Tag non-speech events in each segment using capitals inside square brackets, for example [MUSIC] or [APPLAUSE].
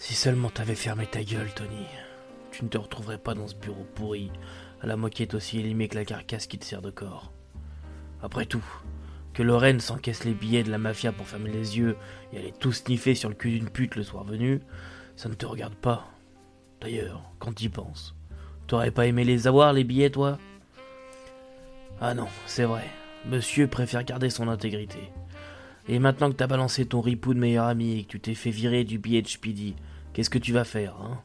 Si seulement t'avais fermé ta gueule, Tony, tu ne te retrouverais pas dans ce bureau pourri, à la moquette aussi élimée que la carcasse qui te sert de corps. Après tout, que Lorraine s'encaisse les billets de la mafia pour fermer les yeux et aller tout sniffer sur le cul d'une pute le soir venu, ça ne te regarde pas. D'ailleurs, quand t'y penses, t'aurais pas aimé les avoir, les billets, toi? Ah non, c'est vrai, monsieur préfère garder son intégrité. Et maintenant que t'as balancé ton ripou de meilleur ami et que tu t'es fait virer du billet de Speedy, qu'est-ce que tu vas faire, hein?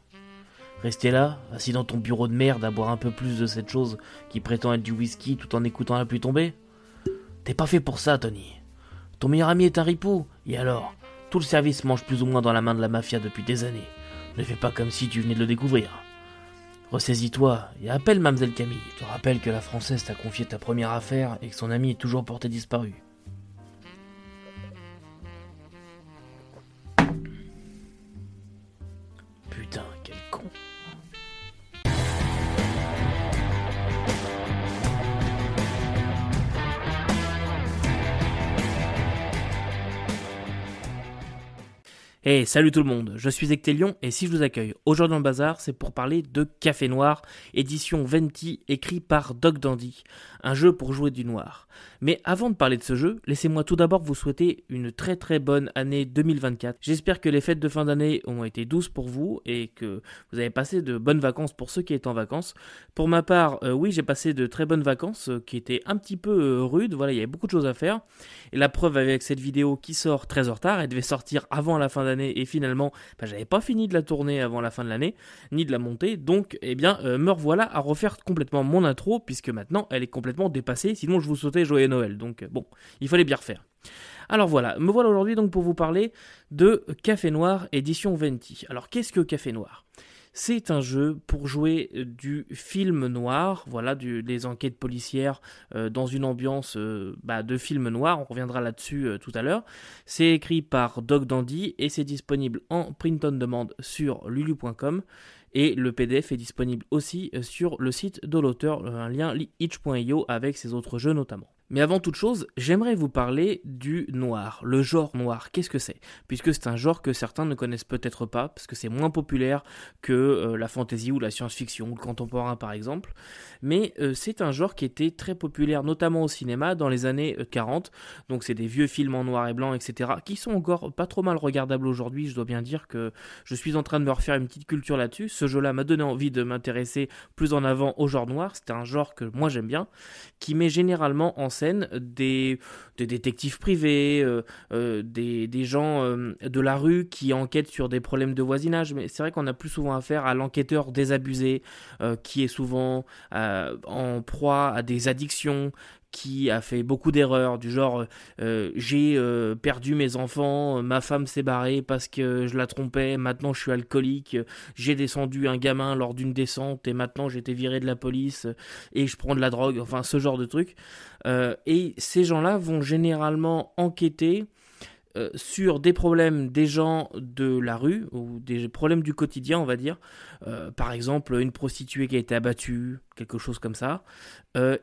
Rester là, assis dans ton bureau de merde à boire un peu plus de cette chose qui prétend être du whisky tout en écoutant la pluie tomber? T'es pas fait pour ça, Tony. Ton meilleur ami est un ripou, et alors Tout le service mange plus ou moins dans la main de la mafia depuis des années. Ne fais pas comme si tu venais de le découvrir. Ressaisis-toi et appelle Mademoiselle Camille. Je te rappelle que la Française t'a confié ta première affaire et que son ami est toujours porté disparu. done. Hey, salut tout le monde, je suis Ectelion et si je vous accueille aujourd'hui dans le bazar, c'est pour parler de Café Noir, édition Venti, écrit par Doc Dandy, un jeu pour jouer du noir. Mais avant de parler de ce jeu, laissez-moi tout d'abord vous souhaiter une très très bonne année 2024. J'espère que les fêtes de fin d'année ont été douces pour vous et que vous avez passé de bonnes vacances pour ceux qui étaient en vacances. Pour ma part, euh, oui, j'ai passé de très bonnes vacances euh, qui étaient un petit peu euh, rudes, voilà, il y avait beaucoup de choses à faire. Et la preuve avec cette vidéo qui sort très en retard, elle devait sortir avant la fin d'année et finalement, bah, j'avais pas fini de la tourner avant la fin de l'année, ni de la monter. Donc, eh bien, me revoilà à refaire complètement mon intro puisque maintenant elle est complètement dépassée. Sinon, je vous sautais Joyeux Noël. Donc, bon, il fallait bien refaire. Alors voilà, me voilà aujourd'hui donc pour vous parler de Café Noir édition Venti. Alors qu'est-ce que Café Noir? C'est un jeu pour jouer du film noir, voilà, des enquêtes policières euh, dans une ambiance euh, bah, de film noir. On reviendra là-dessus euh, tout à l'heure. C'est écrit par Doc Dandy et c'est disponible en print on demand sur lulu.com. Et le PDF est disponible aussi sur le site de l'auteur, un lien itch.io avec ses autres jeux notamment. Mais avant toute chose, j'aimerais vous parler du noir, le genre noir. Qu'est-ce que c'est? Puisque c'est un genre que certains ne connaissent peut-être pas, parce que c'est moins populaire que euh, la fantasy ou la science-fiction ou le contemporain par exemple. Mais euh, c'est un genre qui était très populaire, notamment au cinéma, dans les années 40. Euh, Donc c'est des vieux films en noir et blanc, etc., qui sont encore pas trop mal regardables aujourd'hui. Je dois bien dire que je suis en train de me refaire une petite culture là-dessus. Ce jeu-là m'a donné envie de m'intéresser plus en avant au genre noir. C'est un genre que moi j'aime bien, qui met généralement en scène des, détectives privés, euh, euh, des, des, gens euh, de la rue qui enquêtent sur des problèmes de voisinage. Mais c'est vrai qu'on a plus souvent affaire à l'enquêteur désabusé, qui est souvent en proie à des addictions, qui a fait beaucoup d'erreurs, du genre euh, j'ai euh, perdu mes enfants, ma femme s'est barrée parce que je la trompais, maintenant je suis alcoolique, j'ai descendu un gamin lors d'une descente et maintenant été viré de la police et je prends de la drogue, enfin ce genre de truc. Euh, et ces gens-là vont généralement enquêter sur des problèmes des gens de la rue ou des problèmes du quotidien, on va dire. par exemple, une prostituée qui a été abattue, quelque chose comme ça.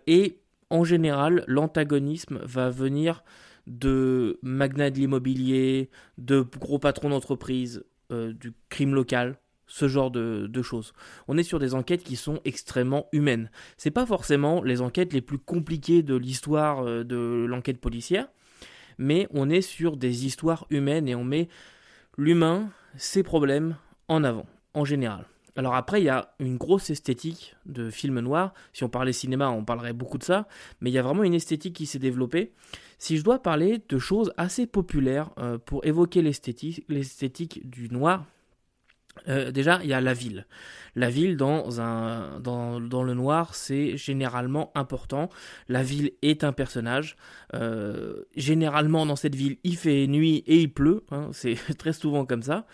et en général, l'antagonisme va venir de magnats de l'immobilier, de gros patrons d'entreprise, euh, du crime local, ce genre de, choses. On est sur des enquêtes qui sont extrêmement humaines. C'est pas forcément les enquêtes les plus compliquées de l'histoire euh, de l'enquête policière, mais on est sur des histoires humaines et on met l'humain, ses problèmes en avant, en général. Alors après, il y a une grosse esthétique de film noir. Si on parlait cinéma, on parlerait beaucoup de ça. Mais il y a vraiment une esthétique qui s'est développée. Si je dois parler de choses assez populaires euh, pour évoquer l'esthétique du noir, euh, déjà, il y a la ville. La ville dans, le noir, c'est généralement important. La ville est un personnage. Euh, généralement, dans cette ville, il fait nuit et il pleut. Hein. c'est [LAUGHS] très souvent comme ça.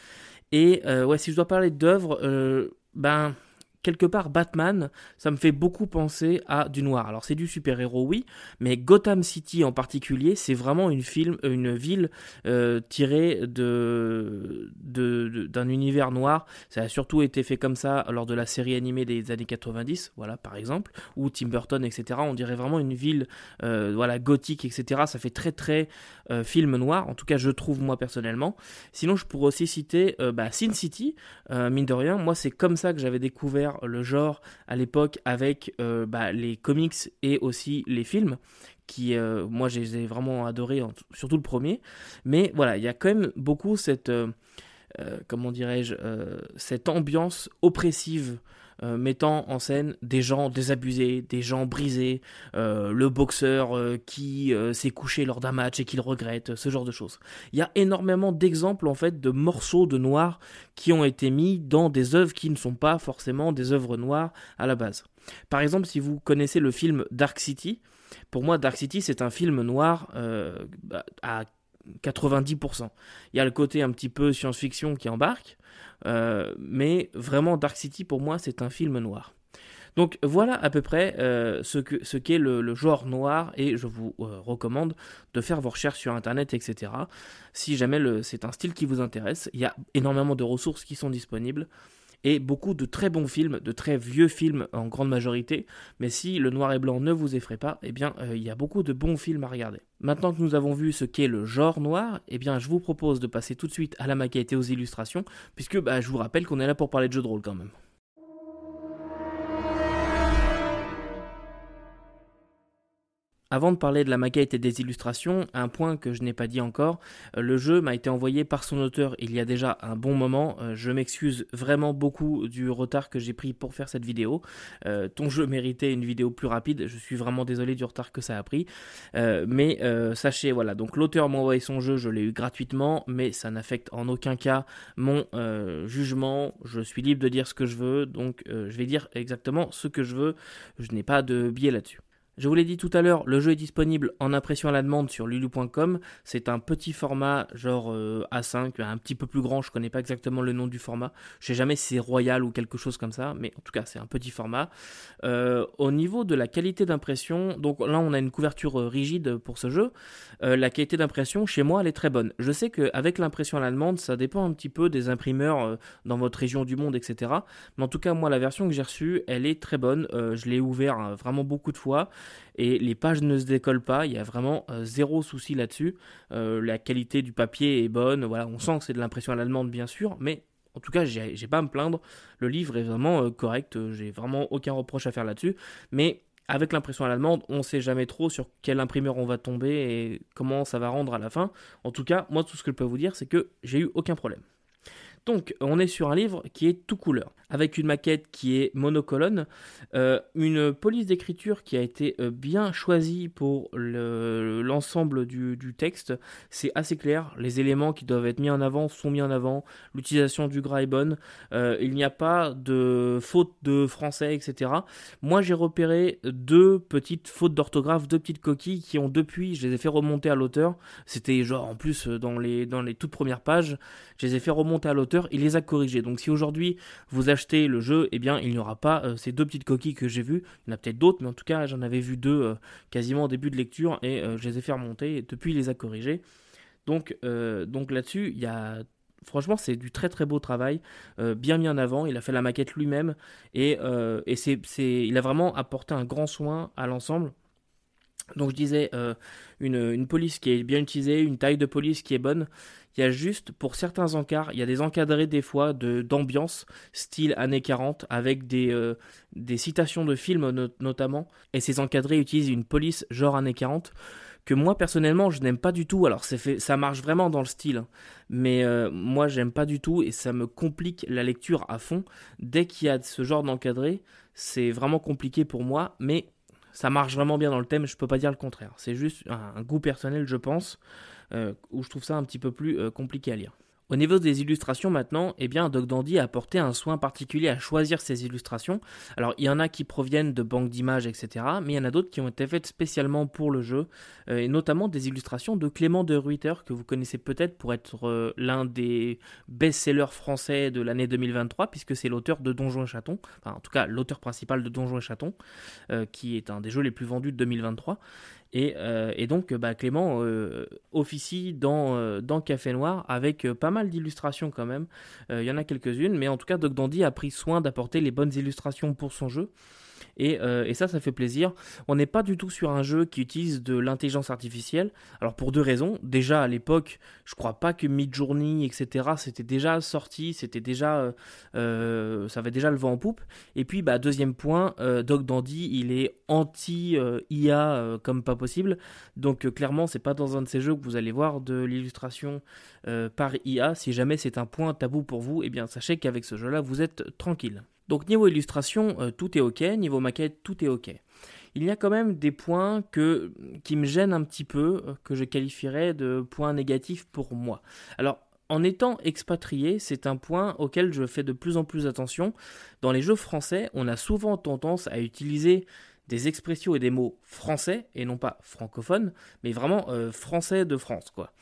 Et euh, ouais, si je dois parler d'œuvres, euh, ben, quelque part Batman, ça me fait beaucoup penser à du noir. Alors c'est du super-héros oui, mais Gotham City en particulier, c'est vraiment une, une ville euh, tirée d'un univers noir. Ça a surtout été fait comme ça lors de la série animée des années 90, voilà par exemple, ou Tim Burton, etc. On dirait vraiment une ville euh, voilà gothique, etc. Ça fait très très euh, film noir, en tout cas je trouve moi personnellement. Sinon je pourrais aussi citer bah, Sin City, mine de rien, moi c'est comme ça que j'avais découvert le genre à l'époque avec euh, bah, les comics et aussi les films qui euh, moi je les ai vraiment adorés surtout le premier. Mais voilà il y a quand même beaucoup cette euh, comment dirais-je cette ambiance oppressive euh, mettant en scène des gens désabusés, des gens brisés, euh, le boxeur euh, qui s'est couché lors d'un match et qu'il regrette, ce genre de choses. Il y a énormément d'exemples en fait de morceaux de noir qui ont été mis dans des œuvres qui ne sont pas forcément des œuvres noires à la base. Par exemple, si vous connaissez le film Dark City, pour moi Dark City c'est un film noir bah, à 90%. Il y a le côté un petit peu science-fiction qui embarque, mais vraiment Dark City pour moi c'est un film noir. Donc voilà à peu près euh, ce qu'est ce qu'est le, genre noir et je vous euh, recommande de faire vos recherches sur internet etc. Si jamais c'est un style qui vous intéresse, il y a énormément de ressources qui sont disponibles et beaucoup de très bons films, de très vieux films en grande majorité. Mais si le noir et blanc ne vous effraie pas, eh bien, euh, il y a beaucoup de bons films à regarder. Maintenant que nous avons vu ce qu'est le genre noir, eh bien, je vous propose de passer tout de suite à la maquette et aux illustrations, puisque bah, je vous rappelle qu'on est là pour parler de jeux de rôle quand même. Avant de parler de la maquette et des illustrations, un point que je n'ai pas dit encore, euh, le jeu m'a été envoyé par son auteur il y a déjà un bon moment. Euh, je m'excuse vraiment beaucoup du retard que j'ai pris pour faire cette vidéo. Euh, ton jeu méritait une vidéo plus rapide. Je suis vraiment désolé du retard que ça a pris. mais sachez, voilà, donc l'auteur m'a envoyé son jeu, je l'ai eu gratuitement, mais ça n'affecte en aucun cas mon jugement. Je suis libre de dire ce que je veux, donc je vais dire exactement ce que je veux. Je n'ai pas de biais là-dessus. Je vous l'ai dit tout à l'heure, le jeu est disponible en impression à la demande sur lulu.com. C'est un petit format genre euh, A5, un petit peu plus grand, je connais pas exactement le nom du format. Je sais jamais si c'est Royal ou quelque chose comme ça, mais en tout cas c'est un petit format. Euh, au niveau de la qualité d'impression, donc là on a une couverture euh, rigide pour ce jeu. la qualité d'impression chez moi elle est très bonne. Je sais qu'avec l'impression à la demande, ça dépend un petit peu des imprimeurs dans votre région du monde, etc. Mais en tout cas moi la version que j'ai reçue, elle est très bonne. je l'ai ouvert vraiment beaucoup de fois et les pages ne se décollent pas, il y a vraiment euh, zéro souci là-dessus. Euh, la qualité du papier est bonne, voilà, on sent que c'est de l'impression à l'allemande bien sûr, mais en tout cas, j'ai pas à me plaindre. Le livre est vraiment euh, correct, j'ai vraiment aucun reproche à faire là-dessus. Mais avec l'impression à l'allemande, on ne sait jamais trop sur quel imprimeur on va tomber et comment ça va rendre à la fin. En tout cas, moi, tout ce que je peux vous dire, c'est que j'ai eu aucun problème. Donc, on est sur un livre qui est tout couleur, avec une maquette qui est monocolonne, euh, une police d'écriture qui a été euh, bien choisie pour l'ensemble du, texte. C'est assez clair, les éléments qui doivent être mis en avant sont mis en avant, l'utilisation du gras est bonne, euh, il n'y a pas de faute de français, etc. Moi, j'ai repéré deux petites fautes d'orthographe, deux petites coquilles qui ont depuis, je les ai fait remonter à l'auteur. C'était genre en plus dans les, dans les toutes premières pages, je les ai fait remonter à l'auteur il les a corrigés. Donc si aujourd'hui vous achetez le jeu, eh bien il n'y aura pas euh, ces deux petites coquilles que j'ai vues. Il y en a peut-être d'autres, mais en tout cas j'en avais vu deux euh, quasiment au début de lecture et euh, je les ai fait remonter et depuis il les a corrigés. Donc, donc là-dessus, il y a franchement, c'est du très très beau travail, bien mis en avant. Il a fait la maquette lui-même et, et c'est, il a vraiment apporté un grand soin à l'ensemble. Donc je disais, une, une, police qui est bien utilisée, une taille de police qui est bonne, il y a juste, pour certains encarts, il y a des encadrés des fois de, d'ambiance, style années 40, avec des, euh, des citations de films notamment. Et ces encadrés utilisent une police genre années 40 que moi personnellement je n'aime pas du tout. Alors ça marche vraiment dans le style, mais euh, moi j'aime pas du tout et ça me complique la lecture à fond. Dès qu'il y a ce genre d'encadré, c'est vraiment compliqué pour moi, mais ça marche vraiment bien dans le thème. Je peux pas dire le contraire. C'est juste un goût personnel, je pense. Euh, où je trouve ça un petit peu plus euh, compliqué à lire. Au niveau des illustrations maintenant, eh bien Doc Dandy a apporté un soin particulier à choisir ses illustrations. Alors il y en a qui proviennent de banques d'images, etc. Mais il y en a d'autres qui ont été faites spécialement pour le jeu, euh, et notamment des illustrations de Clément de Ruyter, que vous connaissez peut-être pour être euh, l'un des best-sellers français de l'année 2023, puisque c'est l'auteur de Donjons et Chatons, enfin en tout cas l'auteur principal de Donjons et Chatons, euh, qui est un des jeux les plus vendus de 2023. Euh, et, donc, bah, Clément euh, officie dans, euh, dans Café Noir avec pas mal d'illustrations quand même. Il y en a quelques-unes, mais en tout cas, Doc Dandy a pris soin d'apporter les bonnes illustrations pour son jeu. Euh, et, ça, ça fait plaisir. On n'est pas du tout sur un jeu qui utilise de l'intelligence artificielle. Alors pour deux raisons. Déjà à l'époque, je crois pas que Midjourney, etc. C'était déjà sorti, c'était déjà, euh, euh, ça avait déjà le vent en poupe. Et puis bah deuxième point, Doc Dandy, il est anti IA comme pas possible. Donc clairement, c'est pas dans un de ces jeux que vous allez voir de l'illustration par IA. Si jamais c'est un point tabou pour vous, eh bien sachez qu'avec ce jeu-là, vous êtes tranquille. Donc niveau illustration, euh, tout est ok, niveau maquette, tout est ok. Il y a quand même des points qui me gênent un petit peu, euh, que je qualifierais de points négatifs pour moi. Alors, en étant expatrié, c'est un point auquel je fais de plus en plus attention. Dans les jeux français, on a souvent tendance à utiliser des expressions et des mots français, et non pas francophones, mais vraiment euh, français de France, quoi.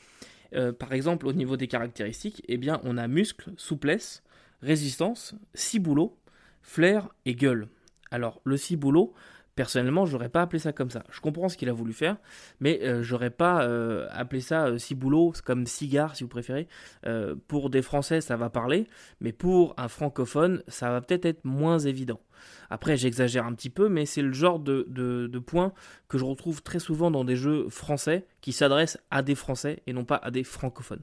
par exemple, au niveau des caractéristiques, eh bien, on a muscle, souplesse, résistance, ciboulot, flair et gueule. Alors, le ciboulot, personnellement, j'aurais pas appelé ça comme ça. Je comprends ce qu'il a voulu faire, mais euh, j'aurais pas euh, appelé ça euh, ciboulot, comme cigare si vous préférez. pour des Français, ça va parler, mais pour un francophone, ça va peut-être être moins évident. Après, j'exagère un petit peu, mais c'est le genre de, de, point que je retrouve très souvent dans des jeux français qui s'adressent à des Français et non pas à des francophones.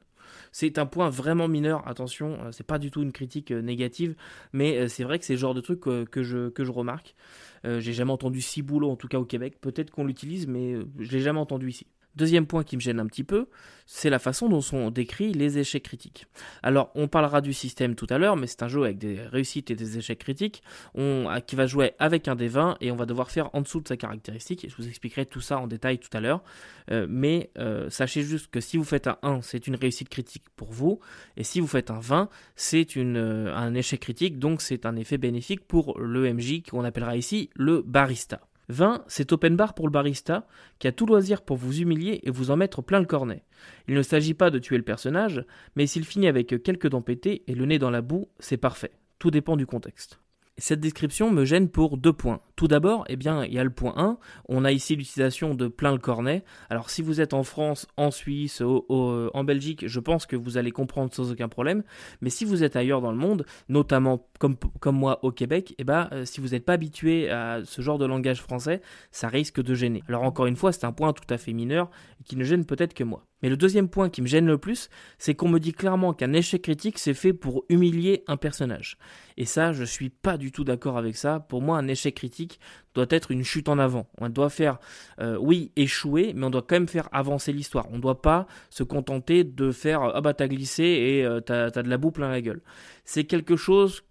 C'est un point vraiment mineur, attention, euh, c'est pas du tout une critique euh, négative, mais euh, c'est vrai que c'est le genre de truc que, je, que je remarque. J'ai jamais entendu ciboulot, en tout cas au Québec, peut-être qu'on l'utilise, mais je l'ai jamais entendu ici. Deuxième point qui me gêne un petit peu, c'est la façon dont sont décrits les échecs critiques. Alors, on parlera du système tout à l'heure, mais c'est un jeu avec des réussites et des échecs critiques, on, qui va jouer avec un des 20 et on va devoir faire en dessous de sa caractéristique. Et je vous expliquerai tout ça en détail tout à l'heure. Euh, mais euh, sachez juste que si vous faites un 1, c'est une réussite critique pour vous, et si vous faites un 20, c'est euh, un échec critique, donc c'est un effet bénéfique pour le MJ qu'on appellera ici le barista. 20, c'est open bar pour le barista, qui a tout loisir pour vous humilier et vous en mettre plein le cornet. Il ne s'agit pas de tuer le personnage, mais s'il finit avec quelques dents pétées et le nez dans la boue, c'est parfait. Tout dépend du contexte. Cette description me gêne pour deux points. Tout d'abord, eh bien, il y a le point 1. On a ici l'utilisation de plein le cornet. Alors, si vous êtes en France, en Suisse, en Belgique, je pense que vous allez comprendre sans aucun problème. Mais si vous êtes ailleurs dans le monde, notamment comme, comme moi au Québec, eh ben, euh, si vous n'êtes pas habitué à ce genre de langage français, ça risque de gêner. Alors, encore une fois, c'est un point tout à fait mineur qui ne gêne peut-être que moi. Mais le deuxième point qui me gêne le plus, c'est qu'on me dit clairement qu'un échec critique, c'est fait pour humilier un personnage. Et ça, je suis pas du tout d'accord avec ça. Pour moi, un échec critique doit être une chute en avant. On doit faire, euh, oui, échouer, mais on doit quand même faire avancer l'histoire. On ne doit pas se contenter de faire, ah bah t'as glissé et euh, t'as as de la boue plein la gueule. C'est quelque chose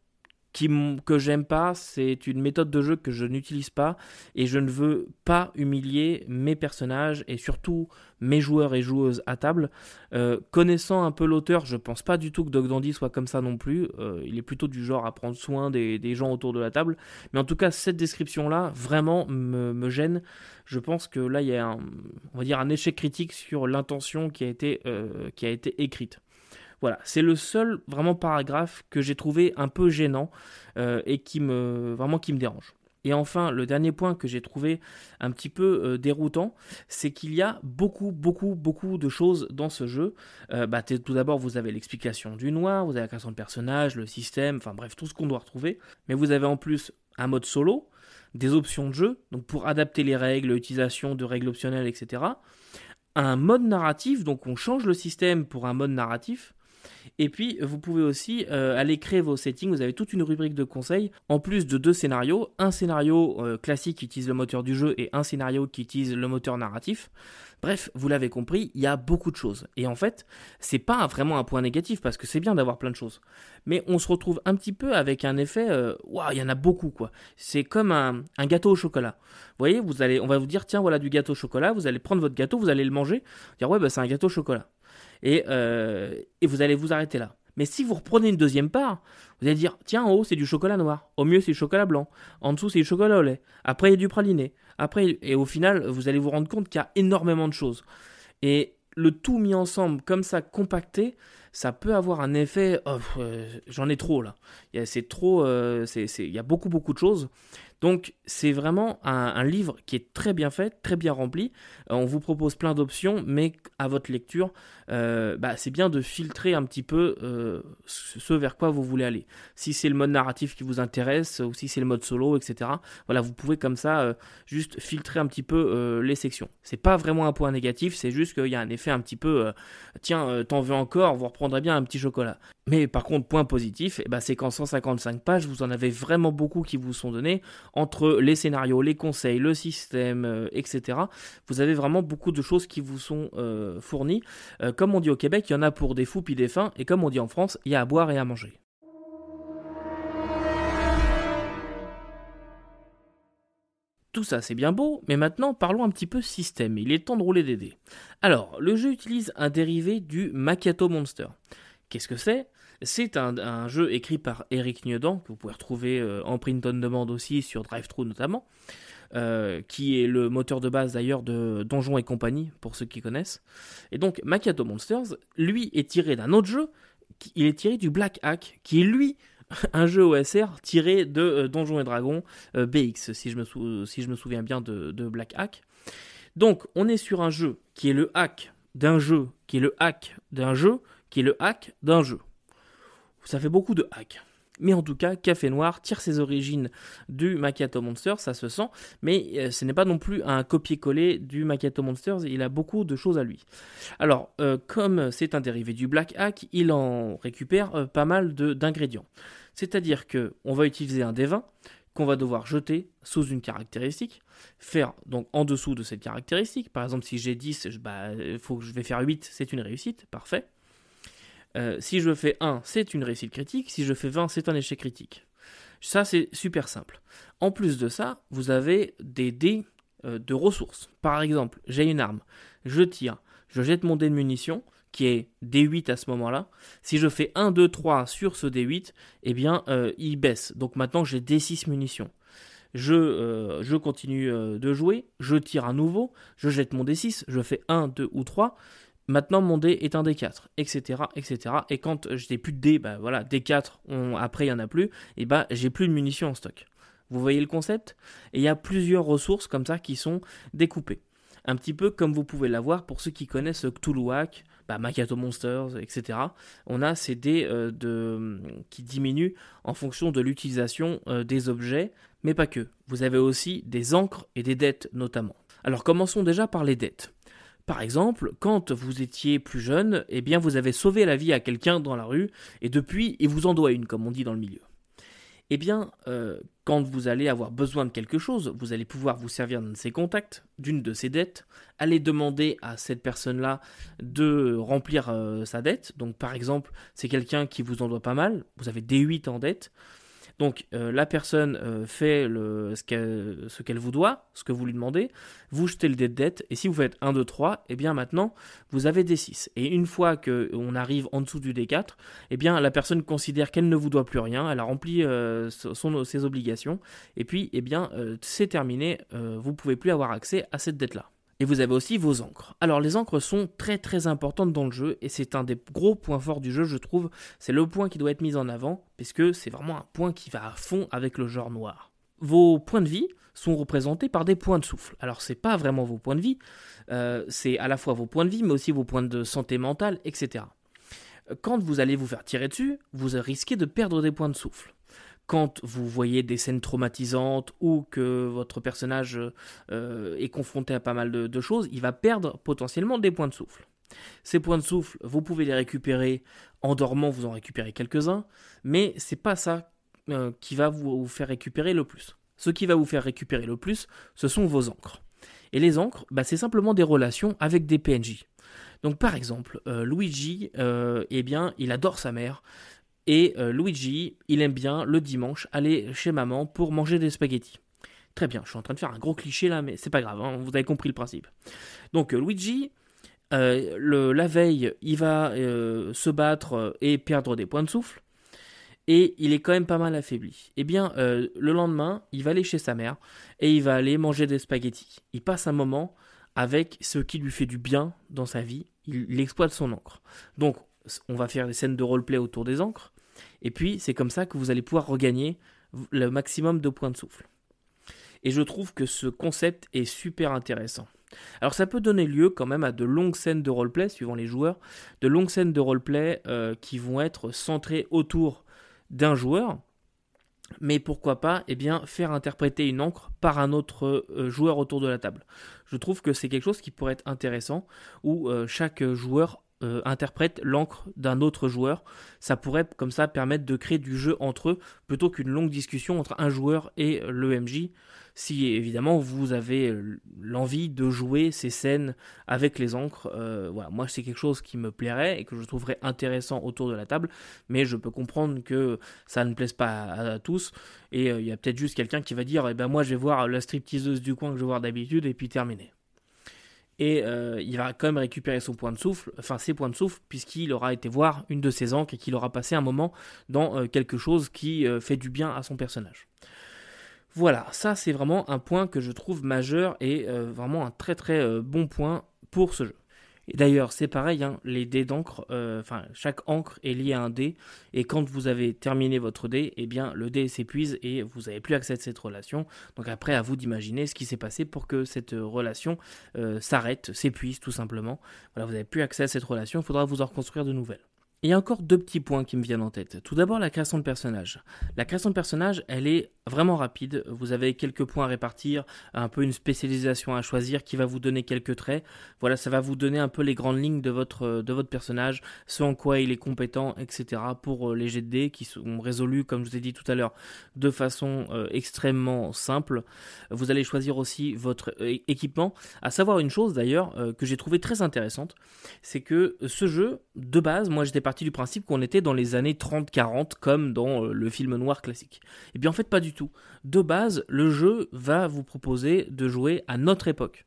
que j'aime pas, c'est une méthode de jeu que je n'utilise pas et je ne veux pas humilier mes personnages et surtout mes joueurs et joueuses à table. Euh, connaissant un peu l'auteur, je pense pas du tout que Dog Dandy soit comme ça non plus. Euh, il est plutôt du genre à prendre soin des, gens autour de la table. Mais en tout cas, cette description-là vraiment me, gêne. Je pense que là, il y a un, échec critique sur l'intention qui a été, euh, qui a été écrite. Voilà, c'est le seul vraiment paragraphe que j'ai trouvé un peu gênant euh, et qui me vraiment qui me dérange. Et enfin, le dernier point que j'ai trouvé un petit peu euh, déroutant, c'est qu'il y a beaucoup, beaucoup, beaucoup de choses dans ce jeu. Euh, bah, tout d'abord, vous avez l'explication du noir, vous avez la création de personnages, le système, enfin bref, tout ce qu'on doit retrouver. Mais vous avez en plus un mode solo, des options de jeu, donc pour adapter les règles, l'utilisation de règles optionnelles, etc. Un mode narratif, donc on change le système pour un mode narratif. Et puis, vous pouvez aussi euh, aller créer vos settings. Vous avez toute une rubrique de conseils, en plus de deux scénarios. Un scénario euh, classique qui utilise le moteur du jeu et un scénario qui utilise le moteur narratif. Bref, vous l'avez compris, il y a beaucoup de choses. Et en fait, c'est pas vraiment un point négatif parce que c'est bien d'avoir plein de choses. Mais on se retrouve un petit peu avec un effet, euh, waouh, il y en a beaucoup quoi. C'est comme un, un, gâteau au chocolat. Vous voyez, vous allez, on va vous dire, tiens, voilà du gâteau au chocolat, vous allez prendre votre gâteau, vous allez le manger, dire ouais, bah c'est un gâteau au chocolat. Et, et vous allez vous arrêter là. Mais si vous reprenez une deuxième part, vous allez dire tiens, en haut c'est du chocolat noir, au mieux c'est du chocolat blanc, en dessous c'est du chocolat au lait, après il y a du praliné, après et au final vous allez vous rendre compte qu'il y a énormément de choses. Et le tout mis ensemble comme ça compacté, ça peut avoir un effet. Oh, euh, j'en ai trop là. C'est trop. Euh, il y a beaucoup beaucoup de choses. Donc c'est vraiment un, livre qui est très bien fait, très bien rempli. Euh, on vous propose plein d'options, mais à votre lecture, euh, bah, c'est bien de filtrer un petit peu euh, ce vers quoi vous voulez aller. Si c'est le mode narratif qui vous intéresse, ou si c'est le mode solo, etc. Voilà, vous pouvez comme ça juste filtrer un petit peu les sections. C'est pas vraiment un point négatif, c'est juste qu'il y a un effet un petit peu, tiens, t'en veux encore, vous reprendrez bien un petit chocolat. Mais par contre, point positif, eh ben, c'est qu'en 155 pages, vous en avez vraiment beaucoup qui vous sont donnés entre les scénarios, les conseils, le système, euh, etc. Vous avez vraiment beaucoup de choses qui vous sont euh, fournies. Euh, comme on dit au Québec, il y en a pour des fous puis des fins, et comme on dit en France, il y a à boire et à manger. Tout ça c'est bien beau, mais maintenant parlons un petit peu système, il est temps de rouler des dés. Alors, le jeu utilise un dérivé du Macchiato Monster. Qu'est-ce que c'est? C'est un, jeu écrit par Eric Niedan, que vous pouvez retrouver euh, en print on demand aussi sur DriveThru notamment, euh, qui est le moteur de base d'ailleurs de Donjons et compagnie, pour ceux qui connaissent. Et donc Macchiato Monsters, lui, est tiré d'un autre jeu, il est tiré du Black Hack, qui est lui [LAUGHS] un jeu OSR tiré de euh, Donjons et Dragons BX, si je, me souviens bien de Black Hack. Donc on est sur un jeu qui est le hack d'un jeu, qui est le hack d'un jeu, qui est le hack d'un jeu. Ça fait beaucoup de hack. Mais en tout cas, Café Noir tire ses origines du Macchiato Monster, ça se sent, mais euh, ce n'est pas non plus un copier-coller du Macchiato Monsters, il a beaucoup de choses à lui. Alors, euh, comme c'est un dérivé du Black Hack, il en récupère euh, pas mal d'ingrédients. C'est-à-dire que on va utiliser un des 20 qu'on va devoir jeter sous une caractéristique, faire donc en dessous de cette caractéristique. Par exemple, si j'ai 10, il bah, je vais faire 8, c'est une réussite, parfait. Euh, si je fais 1, c'est une réussite critique. Si je fais 20, c'est un échec critique. Ça, c'est super simple. En plus de ça, vous avez des dés euh, de ressources. Par exemple, j'ai une arme, je tire, je jette mon dé de munition, qui est D8 à ce moment-là. Si je fais 1, 2, 3 sur ce D8, eh bien, euh, il baisse. Donc maintenant, j'ai D6 munitions. Je, je continue de jouer, je tire à nouveau, je jette mon D6, je fais 1, 2 ou 3. Maintenant, mon dé est un D4, etc., etc. Et quand j'ai plus de dés, bah voilà, D4, on, après il y en a plus, et bah j'ai plus de munitions en stock. Vous voyez le concept? Et il y a plusieurs ressources comme ça qui sont découpées. Un petit peu comme vous pouvez l'avoir pour ceux qui connaissent Cthulhuac, bah, Makato Monsters, etc. On a ces dés euh, qui diminuent en fonction de l'utilisation euh, des objets, mais pas que. Vous avez aussi des encres et des dettes notamment. Alors commençons déjà par les dettes. Par exemple, quand vous étiez plus jeune, eh bien vous avez sauvé la vie à quelqu'un dans la rue, et depuis, il vous en doit une, comme on dit dans le milieu. Eh bien, euh, quand vous allez avoir besoin de quelque chose, vous allez pouvoir vous servir d'un de ses contacts, d'une de ses dettes, aller demander à cette personne-là de remplir euh, sa dette. Donc par exemple, c'est quelqu'un qui vous en doit pas mal, vous avez D8 en dette, donc euh, la personne euh, fait ce qu'elle vous doit, ce que vous lui demandez, vous jetez le dé de dette, et si vous faites 1, 2, 3, et bien maintenant vous avez des 6. Et une fois qu'on arrive en dessous du D4, eh bien la personne considère qu'elle ne vous doit plus rien, elle a rempli euh, ses obligations, et puis eh bien c'est terminé, vous pouvez plus avoir accès à cette dette-là. Et vous avez aussi vos encres. Alors les encres sont très très importantes dans le jeu et c'est un des gros points forts du jeu je trouve. C'est le point qui doit être mis en avant puisque c'est vraiment un point qui va à fond avec le genre noir. Vos points de vie sont représentés par des points de souffle. Alors c'est pas vraiment vos points de vie, euh, c'est à la fois vos points de vie mais aussi vos points de santé mentale, etc. Quand vous allez vous faire tirer dessus, vous risquez de perdre des points de souffle quand vous voyez des scènes traumatisantes ou que votre personnage euh, est confronté à pas mal de, choses, il va perdre potentiellement des points de souffle. Ces points de souffle, vous pouvez les récupérer en dormant, vous en récupérez quelques-uns, mais c'est pas ça euh, qui va vous, faire récupérer le plus. Ce qui va vous faire récupérer le plus, ce sont vos encres. Et les encres, bah, c'est simplement des relations avec des PNJ. Donc par exemple, euh, Luigi, eh bien, il adore sa mère. Et euh, Luigi, il aime bien le dimanche aller chez maman pour manger des spaghettis. Très bien, je suis en train de faire un gros cliché là, mais c'est pas grave, hein, vous avez compris le principe. Donc euh, Luigi, le, la veille, il va se battre et perdre des points de souffle et il est quand même pas mal affaibli. Eh bien, euh, le lendemain, il va aller chez sa mère et il va aller manger des spaghettis. Il passe un moment avec ce qui lui fait du bien dans sa vie. Il, exploite son encre. Donc, on va faire des scènes de roleplay autour des encres. Et puis, c'est comme ça que vous allez pouvoir regagner le maximum de points de souffle. Et je trouve que ce concept est super intéressant. Alors ça peut donner lieu quand même à de longues scènes de roleplay, suivant les joueurs, de longues scènes de roleplay euh, qui vont être centrées autour d'un joueur, mais pourquoi pas eh bien, faire interpréter une encre par un autre euh, joueur autour de la table. Je trouve que c'est quelque chose qui pourrait être intéressant, où euh, chaque joueur euh, interprète l'encre d'un autre joueur. Ça pourrait comme ça permettre de créer du jeu entre eux, plutôt qu'une longue discussion entre un joueur et le MJ si évidemment vous avez l'envie de jouer ces scènes avec les encres. Euh, moi c'est quelque chose qui me plairait et que je trouverais intéressant autour de la table, mais je peux comprendre que ça ne plaise pas à, tous et euh, il y a peut-être juste quelqu'un qui va dire eh ben moi je vais voir la stripteaseuse du coin que je vais voir d'habitude et puis terminer. Et il va quand même récupérer son point de souffle, enfin ses points de souffle, puisqu'il aura été voir une de ses encres et qu'il aura passé un moment dans quelque chose qui fait du bien à son personnage. Voilà, ça c'est vraiment un point que je trouve majeur et euh, vraiment un très très euh, bon point pour ce jeu. D'ailleurs, c'est pareil, hein, les dés d'encre, euh, enfin chaque encre est liée à un dé, et quand vous avez terminé votre dé, eh bien le dé s'épuise et vous n'avez plus accès à cette relation. Donc après, à vous d'imaginer ce qui s'est passé pour que cette relation s'arrête, s'épuise tout simplement. Voilà, vous n'avez plus accès à cette relation, il faudra vous en reconstruire de nouvelles il y a encore deux petits points qui me viennent en tête. Tout d'abord, la création de personnage. La création de personnage, elle est vraiment rapide. Vous avez quelques points à répartir, un peu une spécialisation à choisir qui va vous donner quelques traits. Voilà, ça va vous donner un peu les grandes lignes de votre, de votre personnage, ce en quoi il est compétent, etc. pour euh, les jets de dés qui sont résolus, comme je vous ai dit tout à l'heure, de façon euh, extrêmement simple. Vous allez choisir aussi votre euh, équipement. À savoir une chose d'ailleurs que j'ai trouvé très intéressante, c'est que ce jeu, de base, moi j'étais du principe qu'on était dans les années 30-40 comme dans euh, le film noir classique. Et eh bien en fait pas du tout. De base, le jeu va vous proposer de jouer à notre époque.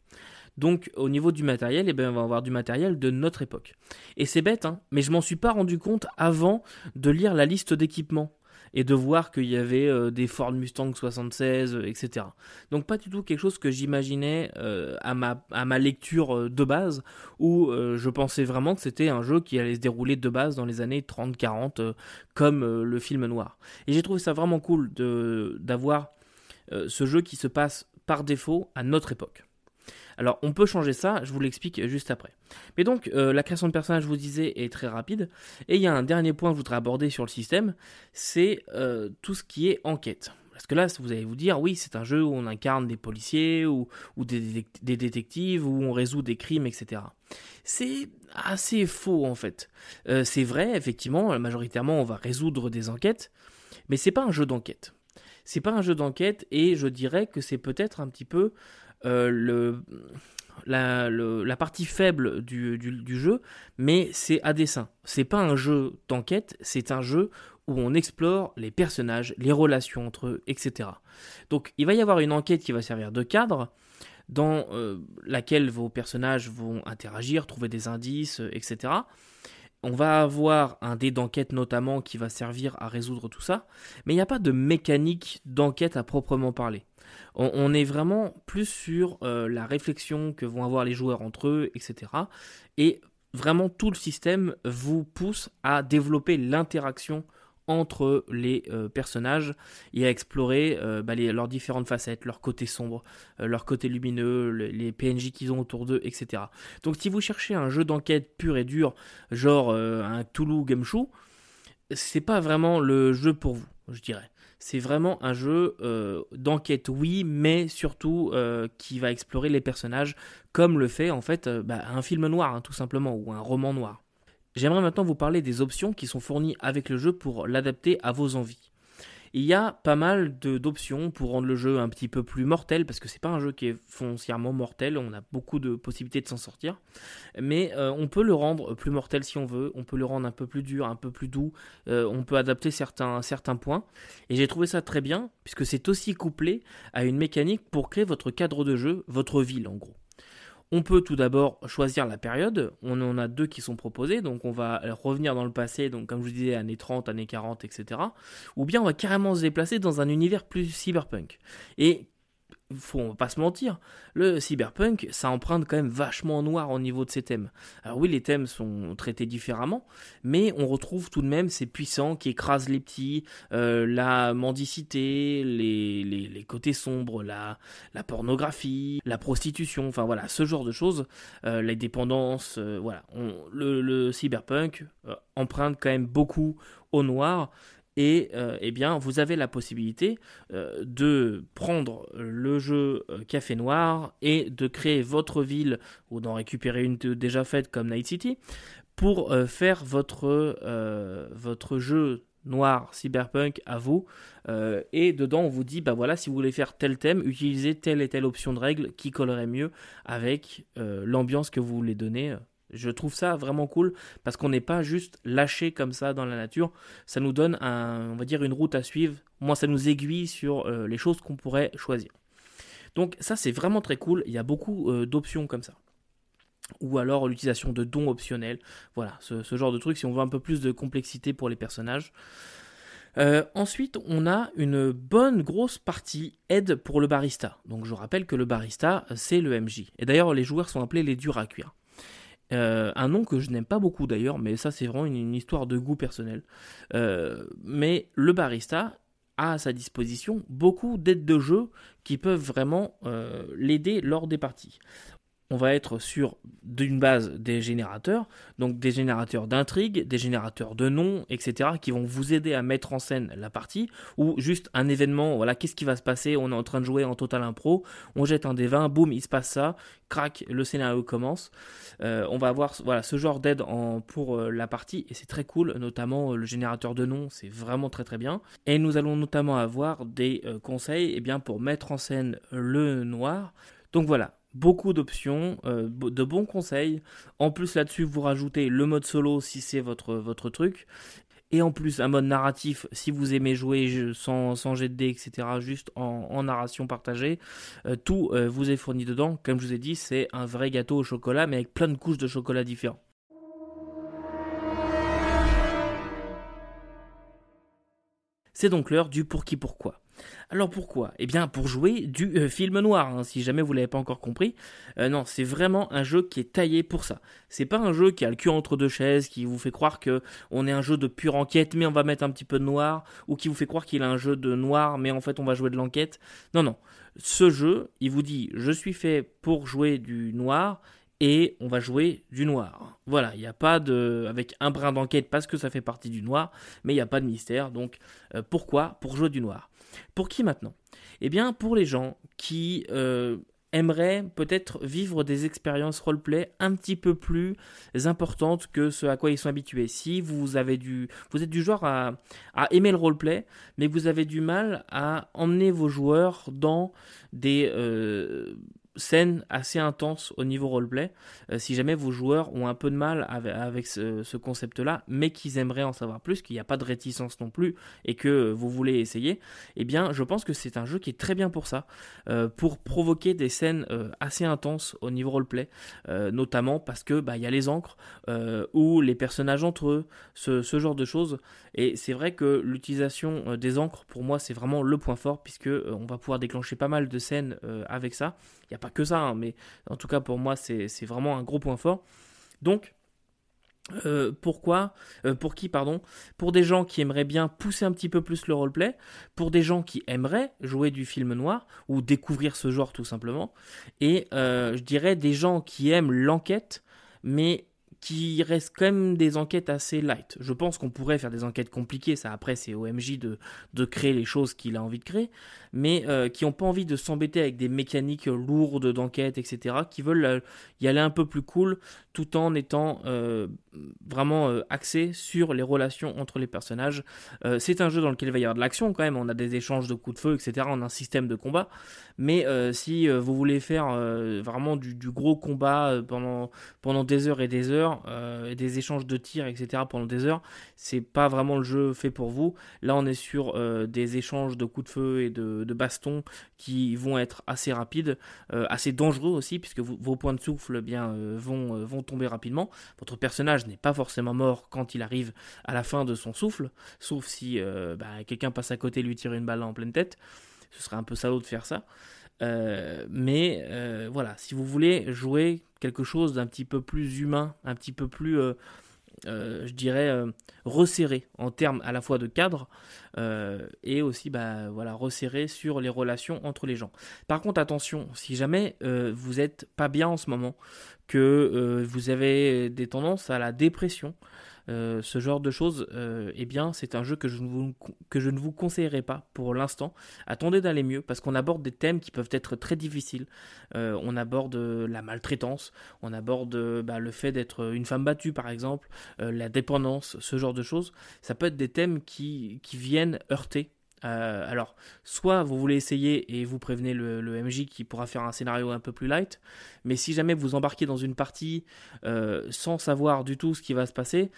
Donc au niveau du matériel, eh bien, on va avoir du matériel de notre époque. Et c'est bête, hein, mais je m'en suis pas rendu compte avant de lire la liste d'équipements et de voir qu'il y avait euh, des Ford Mustang 76, euh, etc. Donc pas du tout quelque chose que j'imaginais euh, à, ma, à ma lecture de base, où je pensais vraiment que c'était un jeu qui allait se dérouler de base dans les années 30-40, comme le film noir. Et j'ai trouvé ça vraiment cool d'avoir ce jeu qui se passe par défaut à notre époque. Alors on peut changer ça, je vous l'explique juste après. Mais donc euh, la création de personnage, je vous disais, est très rapide. Et il y a un dernier point que je voudrais aborder sur le système, c'est euh, tout ce qui est enquête. Parce que là, vous allez vous dire, oui, c'est un jeu où on incarne des policiers ou, des, détectives, où on résout des crimes, etc. C'est assez faux en fait. Euh, c'est vrai, effectivement, majoritairement, on va résoudre des enquêtes, mais c'est pas un jeu d'enquête. C'est pas un jeu d'enquête et je dirais que c'est peut-être un petit peu euh, la, partie faible du, jeu, mais c'est à dessein. C'est pas un jeu d'enquête, c'est un jeu où on explore les personnages, les relations entre eux, etc. Donc il va y avoir une enquête qui va servir de cadre, dans euh, laquelle vos personnages vont interagir, trouver des indices, etc. On va avoir un dé d'enquête notamment qui va servir à résoudre tout ça, mais il n'y a pas de mécanique d'enquête à proprement parler. On, est vraiment plus sur euh, la réflexion que vont avoir les joueurs entre eux, etc. Et vraiment tout le système vous pousse à développer l'interaction entre les euh, personnages et à explorer euh, bah, leurs différentes facettes, leur côté sombre, leur côté lumineux, les PNJ qu'ils ont autour d'eux, etc. Donc si vous cherchez un jeu d'enquête pur et dur, genre un Toulouse Gameshow, c'est pas vraiment le jeu pour vous, je dirais c'est vraiment un jeu euh, d'enquête, oui, mais surtout euh, qui va explorer les personnages comme le fait en fait euh, bah, un film noir, hein, tout simplement, ou un roman noir. J'aimerais maintenant vous parler des options qui sont fournies avec le jeu pour l'adapter à vos envies. Il y a pas mal d'options pour rendre le jeu un petit peu plus mortel, parce que c'est pas un jeu qui est foncièrement mortel, on a beaucoup de possibilités de s'en sortir, mais euh, on peut le rendre plus mortel si on veut, on peut le rendre un peu plus dur, un peu plus doux, euh, on peut adapter certains, certains points, et j'ai trouvé ça très bien, puisque c'est aussi couplé à une mécanique pour créer votre cadre de jeu, votre ville en gros. On peut tout d'abord choisir la période. On en a deux qui sont proposés. Donc on va revenir dans le passé, donc comme je vous disais, années 30, années 40, etc. Ou bien on va carrément se déplacer dans un univers plus cyberpunk. Et faut pas se mentir, le cyberpunk, ça emprunte quand même vachement noir au niveau de ses thèmes. Alors oui, les thèmes sont traités différemment, mais on retrouve tout de même ces puissants qui écrasent les petits, euh, la mendicité, les, côtés sombres, la, la pornographie, la prostitution, enfin voilà, ce genre de choses, euh, les dépendances, euh, voilà. le, cyberpunk emprunte quand même beaucoup au noir et euh, eh bien vous avez la possibilité euh, de prendre le jeu euh, Café Noir et de créer votre ville ou d'en récupérer une déjà faite comme Night City pour faire votre, votre jeu noir cyberpunk à vous. Et dedans on vous dit bah voilà si vous voulez faire tel thème utilisez telle et telle option de règle qui collerait mieux avec l'ambiance que vous voulez donner je trouve ça vraiment cool parce qu'on n'est pas juste lâché comme ça dans la nature. Ça nous donne un, on va dire une route à suivre. Moi, ça nous aiguille sur euh, les choses qu'on pourrait choisir. Donc ça, c'est vraiment très cool. Il y a beaucoup euh, d'options comme ça. Ou alors l'utilisation de dons optionnels. Voilà, ce, genre de truc si on veut un peu plus de complexité pour les personnages. Euh, ensuite, on a une bonne grosse partie aide pour le barista. Donc je rappelle que le barista, c'est le MJ. Et d'ailleurs, les joueurs sont appelés les durs à cuire. Euh, un nom que je n'aime pas beaucoup d'ailleurs, mais ça c'est vraiment une, histoire de goût personnel. Euh, mais le barista a à sa disposition beaucoup d'aides de jeu qui peuvent vraiment euh, l'aider lors des parties on va être sur d'une base des générateurs, donc des générateurs d'intrigues, des générateurs de noms, etc., qui vont vous aider à mettre en scène la partie, ou juste un événement, voilà, qu'est-ce qui va se passer, on est en train de jouer en total impro, on jette un des 20, boum, il se passe ça, crac, le scénario commence. Euh, on va avoir voilà, ce genre d'aide pour euh, la partie, et c'est très cool, notamment euh, le générateur de noms, c'est vraiment très très bien. Et nous allons notamment avoir des conseils eh bien, pour mettre en scène le noir. Donc voilà, beaucoup d'options, euh, de bons conseils. En plus là-dessus, vous rajoutez le mode solo si c'est votre, truc. Et en plus, un mode narratif si vous aimez jouer sans, sans de dés, etc., juste en, narration partagée. Euh, tout euh, vous est fourni dedans. Comme je vous ai dit, c'est un vrai gâteau au chocolat, mais avec plein de couches de chocolat différents. C'est donc l'heure du pour qui pourquoi. Alors pourquoi? Eh bien pour jouer du euh, film noir, hein, si jamais vous l'avez pas encore compris. Euh, non, c'est vraiment un jeu qui est taillé pour ça. C'est pas un jeu qui a le cul entre deux chaises, qui vous fait croire que on est un jeu de pure enquête, mais on va mettre un petit peu de noir, ou qui vous fait croire qu'il est un jeu de noir, mais en fait on va jouer de l'enquête. Non, non. Ce jeu, il vous dit, je suis fait pour jouer du noir, et on va jouer du noir. Voilà, il n'y a pas de. avec un brin d'enquête parce que ça fait partie du noir, mais il n'y a pas de mystère. Donc euh, pourquoi? Pour jouer du noir. Pour qui maintenant? Eh bien pour les gens qui euh, aimeraient peut-être vivre des expériences roleplay un petit peu plus importantes que ce à quoi ils sont habitués. Si vous avez du, vous êtes du genre à, aimer le roleplay, mais vous avez du mal à emmener vos joueurs dans des euh, scène assez intense au niveau roleplay. Euh, si jamais vos joueurs ont un peu de mal avec, ce, concept-là, mais qu'ils aimeraient en savoir plus, qu'il n'y a pas de réticence non plus et que vous voulez essayer, eh bien, je pense que c'est un jeu qui est très bien pour ça, euh, pour provoquer des scènes euh, assez intenses au niveau roleplay, notamment parce que bah y a les encres ou les personnages entre eux, ce, ce genre de choses. Et c'est vrai que l'utilisation des encres pour moi c'est vraiment le point fort puisque on va pouvoir déclencher pas mal de scènes avec ça. Il n'y a pas que ça, hein, mais en tout cas pour moi c'est vraiment un gros point fort. Donc euh, pourquoi euh, Pour qui, pardon? Pour des gens qui aimeraient bien pousser un petit peu plus le roleplay, pour des gens qui aimeraient jouer du film noir ou découvrir ce genre tout simplement, et euh, je dirais des gens qui aiment l'enquête, mais qui reste quand même des enquêtes assez light. Je pense qu'on pourrait faire des enquêtes compliquées, ça après c'est au MJ de, de créer les choses qu'il a envie de créer, mais euh, qui n'ont pas envie de s'embêter avec des mécaniques lourdes d'enquête, etc., qui veulent euh, y aller un peu plus cool, tout en étant euh, vraiment axé sur les relations entre les personnages. c'est un jeu dans lequel il va y avoir de l'action quand même, on a des échanges de coups de feu, etc., on a un système de combat, mais si vous voulez faire vraiment du, gros combat pendant, des heures et des heures, des échanges de tirs, etc. pendant des heures, c'est pas vraiment le jeu fait pour vous. Là, on est sur des échanges de coups de feu et de, bastons qui vont être assez rapides, assez dangereux aussi, puisque vos points de souffle eh bien, vont, vont tomber rapidement. Votre personnage n'est pas forcément mort quand il arrive à la fin de son souffle, sauf si bah, quelqu'un passe à côté et lui tire une balle en pleine tête. Ce serait un peu salaud de faire ça. Euh, mais euh, voilà, si vous voulez jouer quelque chose d'un petit peu plus humain, un petit peu plus, euh, je dirais, resserré en termes à la fois de cadre et aussi, bah, voilà, resserré sur les relations entre les gens. Par contre, attention, si jamais vous n'êtes pas bien en ce moment, que vous avez des tendances à la dépression, euh, ce genre de choses, euh, eh bien, c'est un jeu que je, ne vous, que je ne vous conseillerais pas pour l'instant. Attendez d'aller mieux parce qu'on aborde des thèmes qui peuvent être très difficiles. Euh, on aborde la maltraitance, on aborde bah, le fait d'être une femme battue, par exemple, la dépendance, ce genre de choses. Ça peut être des thèmes qui, qui viennent heurter alors, soit vous voulez essayer et vous prévenez le, MJ qui pourra faire un scénario un peu plus light, mais si jamais vous embarquez dans une partie sans savoir du tout ce qui va se passer,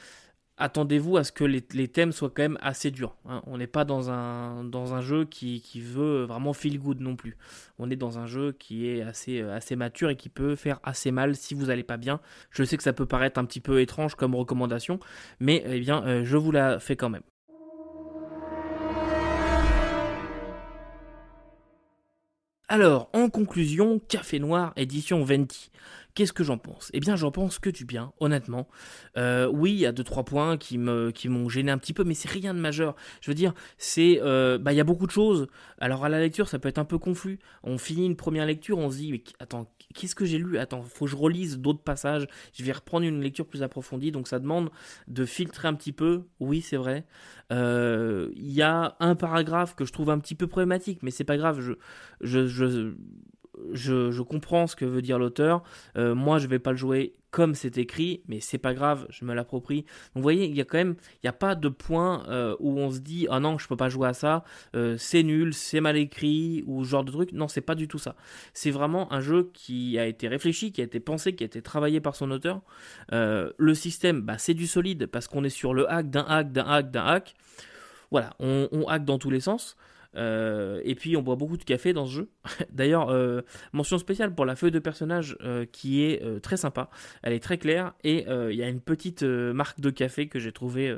attendez-vous à ce que les, thèmes soient quand même assez durs. Hein. On n'est pas dans un, dans un jeu qui, veut vraiment feel good non plus. On est dans un jeu qui est assez, euh, assez mature et qui peut faire assez mal si vous n'allez pas bien. Je sais que ça peut paraître un petit peu étrange comme recommandation, mais eh bien, euh, je vous la fais quand même. Alors, en conclusion, Café Noir, édition Venti. Qu'est-ce que j'en pense? Eh bien, j'en pense que du bien, honnêtement. Euh, oui, il y a deux trois points qui me qui m'ont gêné un petit peu, mais c'est rien de majeur. Je veux dire, c'est euh, bah il y a beaucoup de choses. Alors à la lecture, ça peut être un peu confus. On finit une première lecture, on se dit attends, qu'est-ce que j'ai lu? Attends, faut que je relise d'autres passages. Je vais reprendre une lecture plus approfondie, donc ça demande de filtrer un petit peu. Oui, c'est vrai. Euh, il y a un paragraphe que je trouve un petit peu problématique, mais c'est pas grave. Je, je je, comprends ce que veut dire l'auteur. Euh, moi, je vais pas le jouer comme c'est écrit, mais c'est pas grave, je me l'approprie. Donc, vous voyez, il y a quand même, a pas de point euh, où on se dit, ah non, je peux pas jouer à ça, euh, c'est nul, c'est mal écrit, ou genre de truc. Non, c'est pas du tout ça. C'est vraiment un jeu qui a été réfléchi, qui a été pensé, qui a été travaillé par son auteur. le système, bah, c'est du solide parce qu'on est sur le hack d'un hack, d'un hack, d'un hack. Voilà, on, on hack dans tous les sens. Euh, et puis on boit beaucoup de café dans ce jeu. [LAUGHS] D'ailleurs, euh, mention spéciale pour la feuille de personnage euh, qui est très sympa. Elle est très claire et il y a une petite marque de café que j'ai trouvé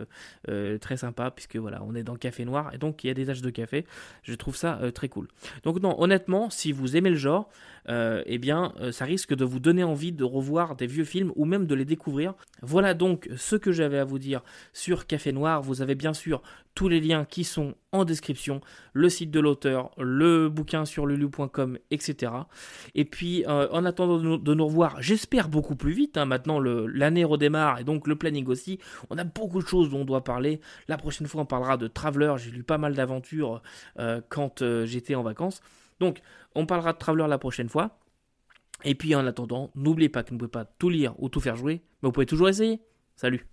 très sympa puisque voilà, on est dans café noir et donc il y a des taches de café. Je trouve ça très cool. Donc non, honnêtement, si vous aimez le genre, eh bien, ça risque de vous donner envie de revoir des vieux films ou même de les découvrir. Voilà donc ce que j'avais à vous dire sur Café Noir. Vous avez bien sûr tous les liens qui sont en description, site de l'auteur, le bouquin sur lulu.com, etc. Et puis, euh, en attendant de nous, revoir, j'espère beaucoup plus vite, hein, maintenant l'année redémarre et donc le planning aussi, on a beaucoup de choses dont on doit parler. La prochaine fois, on parlera de Traveler, j'ai lu pas mal d'aventures euh, quand euh, j'étais en vacances. Donc, on parlera de Traveler la prochaine fois. Et puis, en attendant, n'oubliez pas que vous ne pouvez pas tout lire ou tout faire jouer, mais vous pouvez toujours essayer. Salut